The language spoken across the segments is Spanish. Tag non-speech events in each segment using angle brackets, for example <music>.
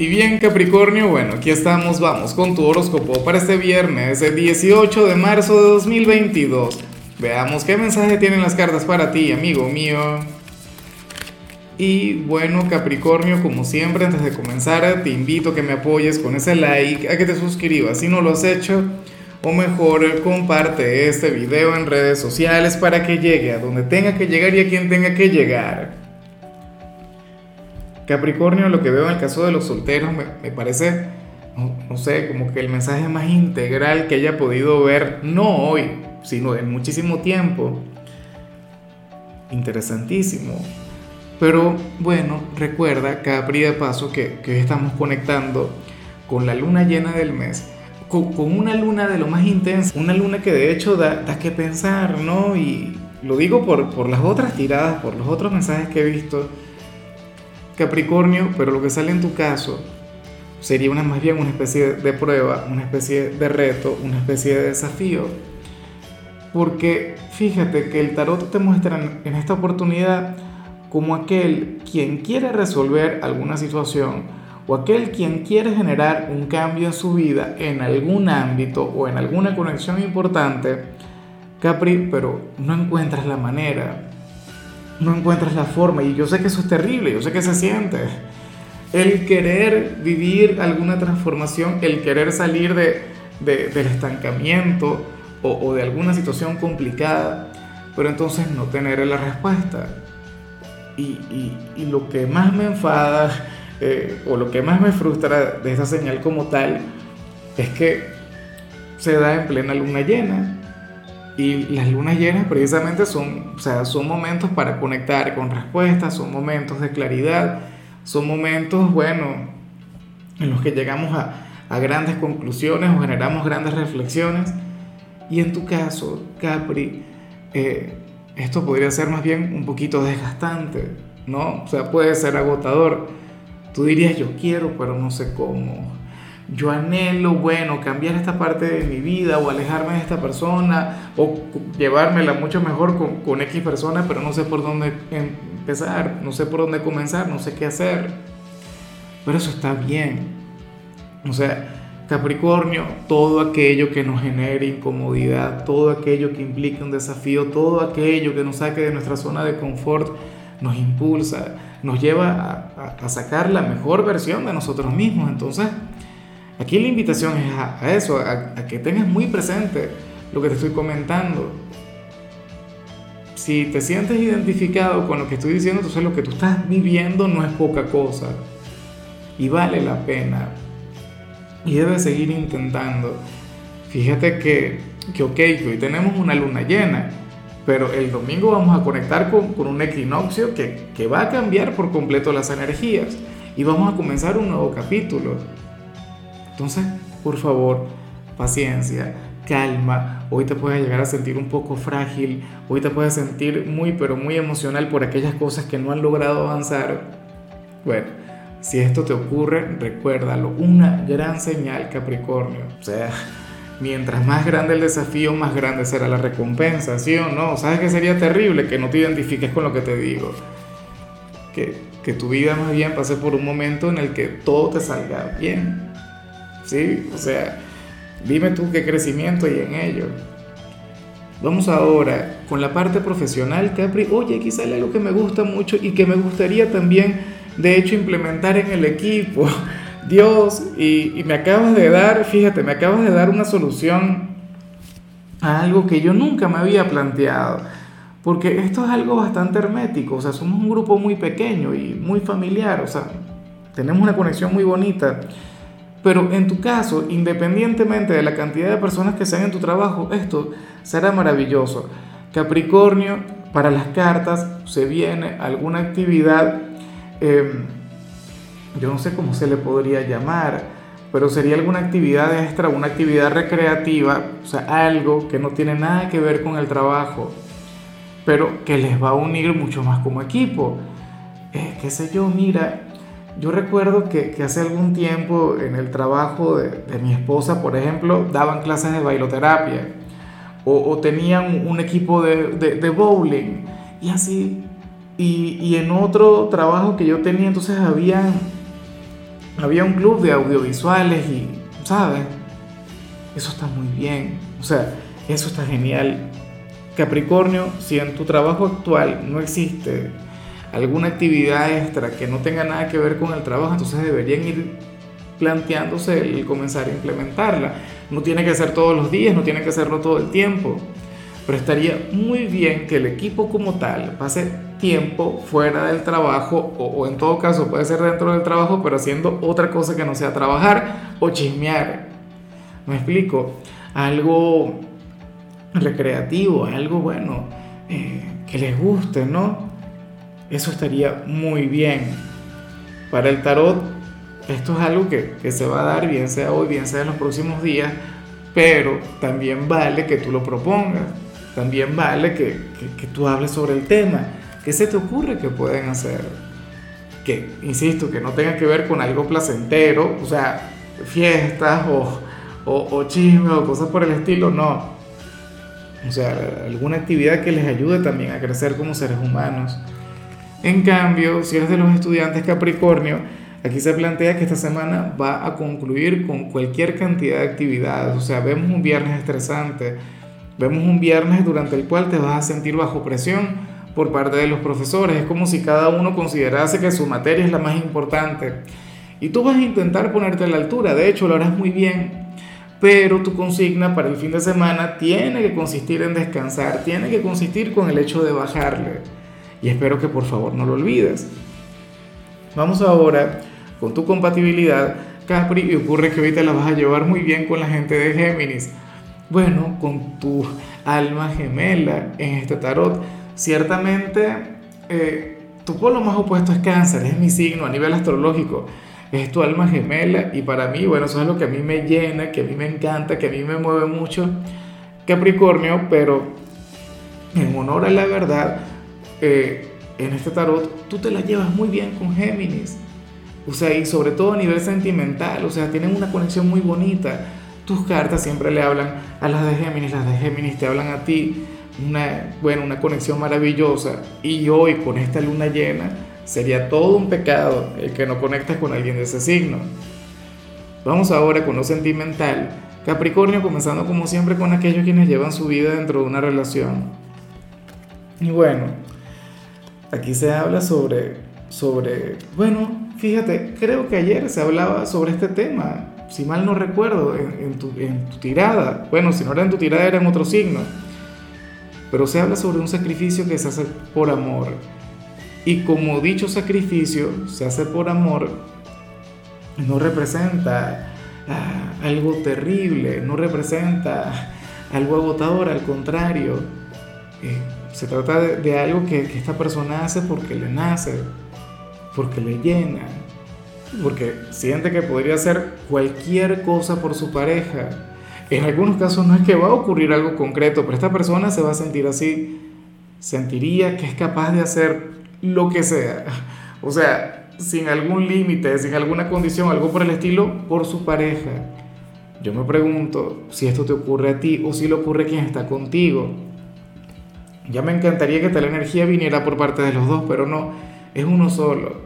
Y bien Capricornio, bueno, aquí estamos, vamos con tu horóscopo para este viernes, el 18 de marzo de 2022. Veamos qué mensaje tienen las cartas para ti, amigo mío. Y bueno Capricornio, como siempre, antes de comenzar, te invito a que me apoyes con ese like, a que te suscribas si no lo has hecho, o mejor comparte este video en redes sociales para que llegue a donde tenga que llegar y a quien tenga que llegar. Capricornio, lo que veo en el caso de los solteros me, parece, no, sé, como que el mensaje más integral que haya podido ver, no hoy, sino en muchísimo tiempo. Interesantísimo. Pero bueno, recuerda, Capri, de paso, que, que estamos conectando con la luna llena del mes, con, con, una luna de lo más intensa, una luna que de hecho da, da que pensar, ¿no? Y lo digo por, por las otras tiradas, por los otros mensajes que he visto Capricornio, pero lo que sale en tu caso sería una, más bien una especie de prueba, una especie de reto, una especie de desafío. Porque fíjate que el tarot te muestra en esta oportunidad como aquel quien quiere resolver alguna situación o aquel quien quiere generar un cambio en su vida en algún ámbito o en alguna conexión importante, Capri, pero no encuentras la manera no encuentras la forma. Y yo sé que eso es terrible, yo sé que se siente. El querer vivir alguna transformación, el querer salir de, del estancamiento o, de alguna situación complicada, pero entonces no tener la respuesta. Y, y, lo que más me enfada eh, o lo que más me frustra de esa señal como tal es que se da en plena luna llena y las lunas llenas precisamente son, o sea, son momentos para conectar con respuestas, son momentos de claridad, son momentos, bueno, en los que llegamos a, a grandes conclusiones o generamos grandes reflexiones. Y en tu caso, Capri, eh, esto podría ser más bien un poquito desgastante, ¿no? O sea, puede ser agotador. Tú dirías, yo quiero, pero no sé cómo yo anhelo, bueno, cambiar esta parte de mi vida o alejarme de esta persona o llevármela mucho mejor con, con X persona, pero no sé por dónde empezar, no sé por dónde comenzar, no sé qué hacer. Pero eso está bien. O sea, Capricornio, todo aquello que nos genere incomodidad, todo aquello que implique un desafío, todo aquello que nos saque de nuestra zona de confort, nos impulsa, nos lleva a, a sacar la mejor versión de nosotros mismos. Entonces, Aquí la invitación es a, eso, a, que tengas muy presente lo que te estoy comentando. Si te sientes identificado con lo que estoy diciendo, entonces lo que tú estás viviendo no es poca cosa. Y vale la pena. Y debes seguir intentando. Fíjate que, que ok, hoy tenemos una luna llena, pero el domingo vamos a conectar con, con un equinoccio que, que va a cambiar por completo las energías. Y vamos a comenzar un nuevo capítulo. Entonces, por favor, paciencia, calma. Hoy te puedes llegar a sentir un poco frágil, hoy te puedes sentir muy, pero muy emocional por aquellas cosas que no han logrado avanzar. Bueno, si esto te ocurre, recuérdalo, una gran señal Capricornio. O sea, mientras más grande el desafío, más grande será la recompensa, ¿sí o no? ¿Sabes qué sería terrible? Que no te identifiques con lo que te digo. Que, que tu vida más bien pase por un momento en el que todo te salga bien. ¿Sí? O sea, dime tú qué crecimiento hay en ello. Vamos ahora con la parte profesional, Capri. Oye, aquí sale algo que me gusta mucho y que me gustaría también, de hecho, implementar en el equipo. <laughs> Dios, y, y me acabas de dar, fíjate, me acabas de dar una solución a algo que yo nunca me había planteado. Porque esto es algo bastante hermético, o sea, somos un grupo muy pequeño y muy familiar, o sea, tenemos una conexión muy bonita. Pero en tu caso, independientemente de la cantidad de personas que sean en tu trabajo, esto será maravilloso. Capricornio, para las cartas se viene alguna actividad, em, yo no sé cómo se le podría llamar, pero sería alguna actividad extra, una actividad recreativa, o sea, algo que no tiene nada que ver con el trabajo, pero que les va a unir mucho más como equipo. Eh, qué sé yo, mira, yo recuerdo que, hace algún tiempo en el trabajo de, mi esposa, por ejemplo, daban clases de bailoterapia o, tenían un equipo de, bowling y así. Y, y, en otro trabajo que yo tenía, entonces había había un club de audiovisuales y, ¿sabes? Eso está muy bien. O sea, eso está genial. Capricornio, si en tu trabajo actual no existe alguna actividad extra que no tenga nada que ver con el trabajo, entonces deberían ir planteándose el comenzar a implementarla. No tiene que ser todos los días, no tiene que hacerlo todo el tiempo, pero estaría muy bien que el equipo como tal pase tiempo fuera del trabajo o, o en todo caso puede ser dentro del trabajo, pero haciendo otra cosa que no sea trabajar o chismear. ¿Me explico? Algo recreativo, algo bueno, eh, que les guste, ¿no? Eso estaría muy bien. Para el tarot, esto es algo que, que, se va a dar, bien sea hoy, bien sea en los próximos días, pero también vale que tú lo propongas, también vale que, que, tú hables sobre el tema. ¿Qué se te ocurre que pueden hacer? Que, insisto, que no tenga que ver con algo placentero, o sea, fiestas o, o, o chisme o cosas por el estilo, no. O sea, alguna actividad que les ayude también a crecer como seres humanos. En cambio, si eres de los estudiantes Capricornio, aquí se plantea que esta semana va a concluir con cualquier cantidad de actividades. O sea, vemos un viernes estresante, vemos un viernes durante el cual te vas a sentir bajo presión por parte de los profesores. Es como si cada uno considerase que su materia es la más importante. Y tú vas a intentar ponerte a la altura. De hecho, lo harás muy bien. Pero tu consigna para el fin de semana tiene que consistir en descansar, tiene que consistir con el hecho de bajarle y espero que por favor no lo olvides. Vamos ahora con tu compatibilidad, Capri, y ocurre que ahorita la vas a llevar muy bien con la gente de Géminis. Bueno, con tu alma gemela en este tarot, ciertamente eh, tu polo más opuesto es cáncer, es mi signo a nivel astrológico, es tu alma gemela y para mí, bueno, eso es lo que a mí me llena, que a mí me encanta, que a mí me mueve mucho, Capricornio, pero en honor a la verdad, eh, en este tarot, tú te la llevas muy bien con Géminis. O sea, y sobre todo a nivel sentimental, o sea, tienen una conexión muy bonita. Tus cartas siempre le hablan a las de Géminis, las de Géminis te hablan a ti. Una, bueno, una conexión maravillosa. Y hoy con esta luna llena sería todo un pecado el que no conectes con alguien de ese signo. Vamos ahora con lo sentimental. Capricornio comenzando como siempre con aquellos quienes llevan su vida dentro de una relación. Y bueno, Aquí se habla sobre, sobre, bueno, fíjate, creo que ayer se hablaba sobre este tema, si mal no recuerdo, en, tu, en tu tirada. Bueno, si no era en tu tirada, era en otro signo. Pero se habla sobre un sacrificio que se hace por amor. Y como dicho sacrificio se hace por amor, no representa ah, algo terrible, no representa algo agotador, al contrario. Eh, se trata de, algo que, esta persona hace porque le nace, porque le llena, porque siente que podría hacer cualquier cosa por su pareja. En algunos casos no es que va a ocurrir algo concreto, pero esta persona se va a sentir así, sentiría que es capaz de hacer lo que sea. O sea, sin algún límite, sin alguna condición, algo por el estilo, por su pareja. Yo me pregunto si esto te ocurre a ti o si le ocurre a quien está contigo. Ya me encantaría que tal energía viniera por parte de los dos, pero no, es uno solo.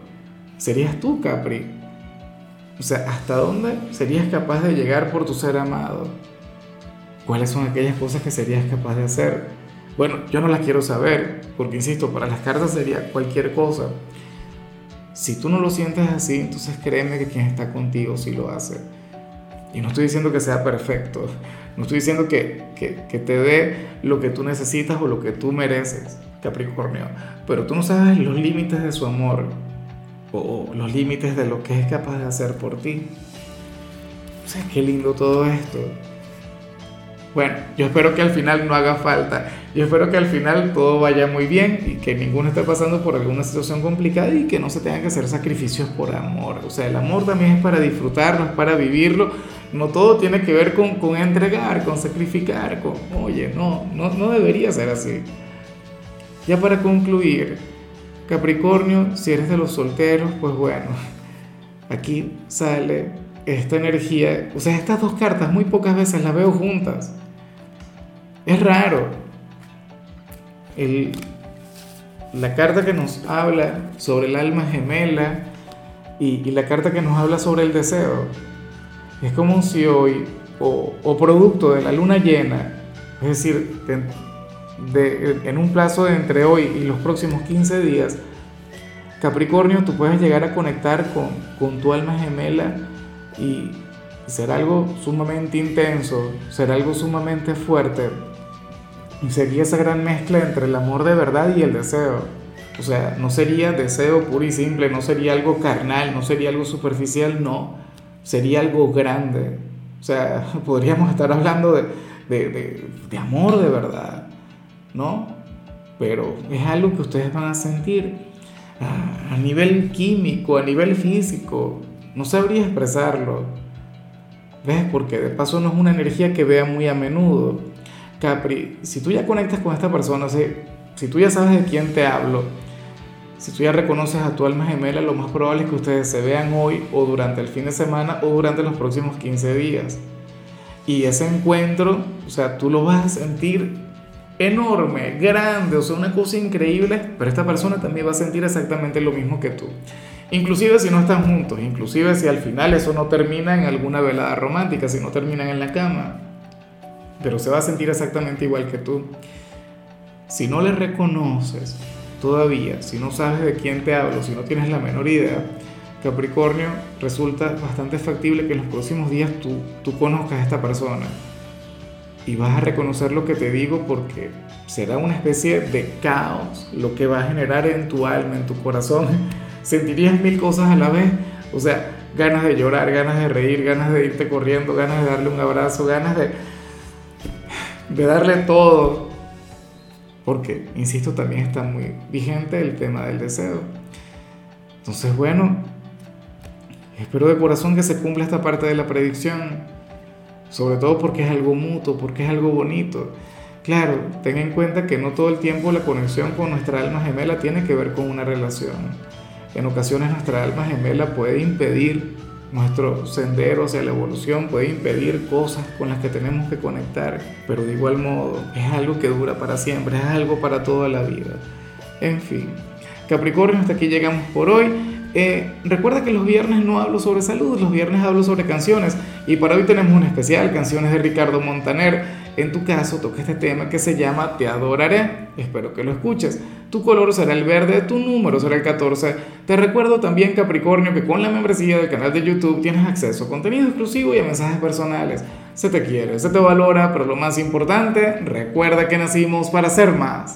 Serías tú, Capri. O sea, ¿hasta dónde serías capaz de llegar por tu ser amado? ¿Cuáles son aquellas cosas que serías capaz de hacer? Bueno, yo no las quiero saber, porque insisto, para las cartas sería cualquier cosa. Si tú no lo sientes así, entonces créeme que quien está contigo sí lo hace. Y no estoy diciendo que sea perfecto, no estoy diciendo que, que, te dé lo que tú necesitas o lo que tú mereces, Capricornio, pero tú no sabes los límites de su amor o, los límites de lo que es capaz de hacer por ti. O sea, qué lindo todo esto. Bueno, yo espero que al final no haga falta. Yo espero que al final todo vaya muy bien y que ninguno esté pasando por alguna situación complicada y que no se tengan que hacer sacrificios por amor. O sea, el amor también es para disfrutarlo, es para vivirlo no todo tiene que ver con, con entregar, con sacrificar, con, oye, no, no, no debería ser así. Ya para concluir, Capricornio, si eres de los solteros, pues bueno, aquí sale esta energía, o sea, estas dos cartas muy pocas veces las veo juntas. Es raro. El, la carta que nos habla sobre el alma gemela, Y, la carta que nos habla sobre el deseo es como si hoy, o, producto de la luna llena, es decir, de, en un plazo de entre hoy y los próximos 15 días, Capricornio, tú puedes llegar a conectar con, con tu alma gemela y será algo sumamente intenso, será algo sumamente fuerte. Y sería esa gran mezcla entre el amor de verdad y el deseo. O sea, no sería deseo puro y simple, no sería algo carnal, no sería algo superficial, no. Sería algo grande. O sea, <laughs> podríamos estar hablando de, de, de, amor de verdad, ¿no? Pero es algo que ustedes van a sentir a, a nivel químico, a nivel físico. No sabría expresarlo. ¿Ves? Porque de paso no es una energía que vea muy a menudo. Capri, si tú ya conectas con esta persona, si, si tú ya sabes de quién te hablo, si tú ya reconoces a tu alma gemela, lo más probable es que ustedes se vean hoy o durante el fin de semana o durante los próximos 15 días. Y ese encuentro, o sea, tú lo vas a sentir enorme, grande, o sea, una cosa increíble, pero esta persona también va a sentir exactamente lo mismo que tú. Inclusive si no están juntos, inclusive si al final eso no termina en alguna velada romántica, si no terminan en la cama, pero se va a sentir exactamente igual que tú. Si no le reconoces todavía, si no sabes de quién te hablo, si no tienes la menor idea, Capricornio, resulta bastante factible que en los próximos días tú, conozcas a esta persona y vas a reconocer lo que te digo porque será una especie de caos lo que va a generar en tu alma, en tu corazón. <laughs> Sentirías mil cosas a la vez, o sea, ganas de llorar, ganas de reír, ganas de irte corriendo, ganas de darle un abrazo, ganas de, de darle todo. Porque, insisto, también está muy vigente el tema del deseo. Entonces, bueno, Espero de corazón que se cumpla esta parte de la predicción, sobre todo porque es algo mutuo, porque es algo bonito. Claro, ten en cuenta que no todo el tiempo la conexión con nuestra alma gemela tiene que ver con una relación. En ocasiones nuestra alma gemela puede impedir nuestro sendero hacia la evolución, puede impedir cosas con las que tenemos que conectar, pero de igual modo es algo que dura para siempre, es algo para toda la vida. En fin, Capricornio, hasta aquí llegamos por hoy. Eh, recuerda que los viernes no hablo sobre salud, los viernes hablo sobre canciones y para hoy tenemos un especial, canciones de Ricardo Montaner. En tu caso toca este tema que se llama Te adoraré. Espero que lo escuches. Tu color será el verde, tu número será el 14. Te recuerdo también Capricornio que con la membresía del canal de YouTube tienes acceso a contenido exclusivo y a mensajes personales. Se te quiere, se te valora, pero lo más importante, recuerda que nacimos para ser más.